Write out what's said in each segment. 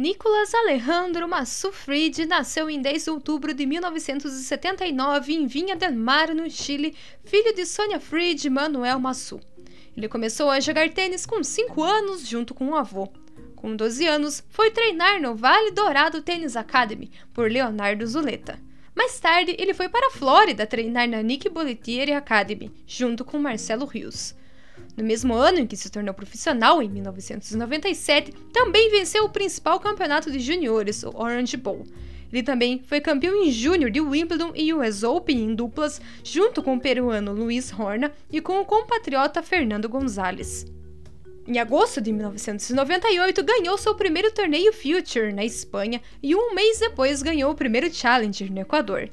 Nicolas Alejandro Massu Fried nasceu em 10 de outubro de 1979 em Vinha del Mar, no Chile, filho de Sonia Fried e Manuel Massu. Ele começou a jogar tênis com 5 anos junto com o avô. Com 12 anos, foi treinar no Vale Dourado Tennis Academy por Leonardo Zuleta. Mais tarde, ele foi para a Flórida treinar na Nick Bollettieri Academy, junto com Marcelo Rios. No mesmo ano em que se tornou profissional, em 1997, também venceu o principal campeonato de juniores, o Orange Bowl. Ele também foi campeão em júnior de Wimbledon e US Open em duplas, junto com o peruano Luiz Horna e com o compatriota Fernando Gonzalez. Em agosto de 1998, ganhou seu primeiro torneio Future na Espanha e um mês depois ganhou o primeiro Challenger no Equador.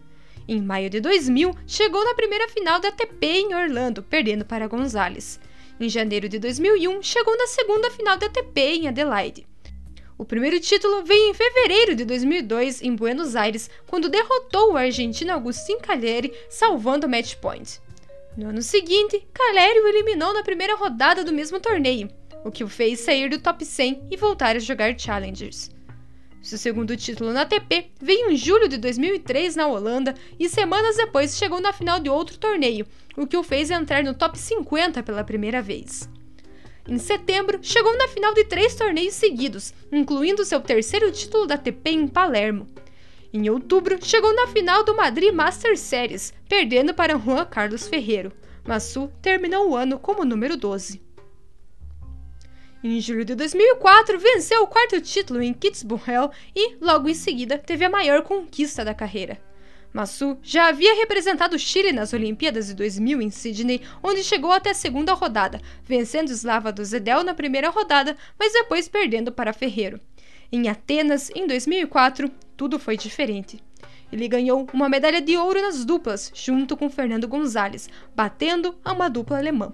Em maio de 2000, chegou na primeira final da ATP em Orlando, perdendo para Gonzalez. Em janeiro de 2001, chegou na segunda final da ATP em Adelaide. O primeiro título veio em fevereiro de 2002 em Buenos Aires, quando derrotou o argentino Agustín Cagliari, salvando o match point. No ano seguinte, Cagliari o eliminou na primeira rodada do mesmo torneio, o que o fez sair do top 100 e voltar a jogar Challengers. Seu segundo título na ATP veio em julho de 2003 na Holanda e semanas depois chegou na final de outro torneio, o que o fez entrar no top 50 pela primeira vez. Em setembro, chegou na final de três torneios seguidos, incluindo seu terceiro título da ATP em Palermo. Em outubro, chegou na final do Madrid Master Series, perdendo para Juan Carlos Ferreiro. Massu terminou o ano como número 12. Em julho de 2004, venceu o quarto título em Kitzbühel e, logo em seguida, teve a maior conquista da carreira. Massu já havia representado o Chile nas Olimpíadas de 2000 em Sydney, onde chegou até a segunda rodada, vencendo Slava do Zedel na primeira rodada, mas depois perdendo para Ferreiro. Em Atenas, em 2004, tudo foi diferente. Ele ganhou uma medalha de ouro nas duplas, junto com Fernando Gonzalez, batendo a uma dupla alemã.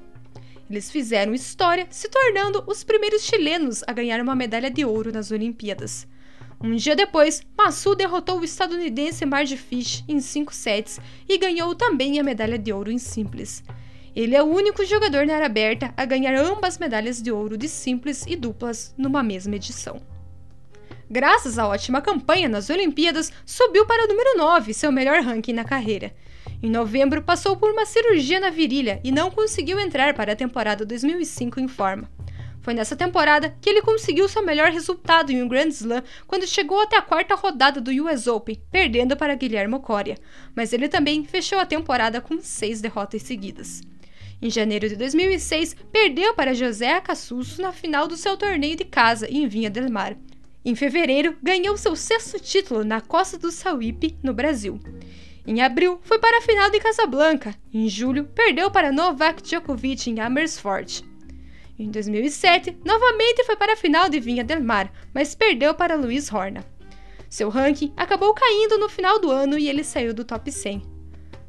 Eles fizeram história, se tornando os primeiros chilenos a ganhar uma medalha de ouro nas Olimpíadas. Um dia depois, Massu derrotou o estadunidense Marge Fish em 5 sets e ganhou também a medalha de ouro em simples. Ele é o único jogador na área aberta a ganhar ambas medalhas de ouro de simples e duplas numa mesma edição. Graças à ótima campanha nas Olimpíadas, subiu para o número 9, seu melhor ranking na carreira. Em novembro, passou por uma cirurgia na virilha e não conseguiu entrar para a temporada 2005 em forma. Foi nessa temporada que ele conseguiu seu melhor resultado em um Grand Slam quando chegou até a quarta rodada do US Open, perdendo para Guilherme Coria, mas ele também fechou a temporada com seis derrotas seguidas. Em janeiro de 2006, perdeu para José Acassuso na final do seu torneio de casa em Vinha del Mar. Em fevereiro, ganhou seu sexto título na Costa do Sauípe, no Brasil. Em abril, foi para a final de Casablanca. Em julho, perdeu para Novak Djokovic em Amersfoort. Em 2007, novamente foi para a final de Vinha del Mar, mas perdeu para Luiz Horna. Seu ranking acabou caindo no final do ano e ele saiu do top 100.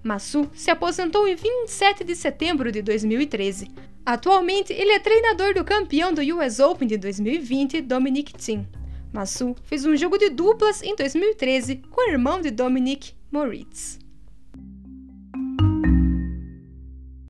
Massu se aposentou em 27 de setembro de 2013. Atualmente, ele é treinador do campeão do US Open de 2020, Dominic Thiem. Massu fez um jogo de duplas em 2013 com o irmão de Dominic, Moritz.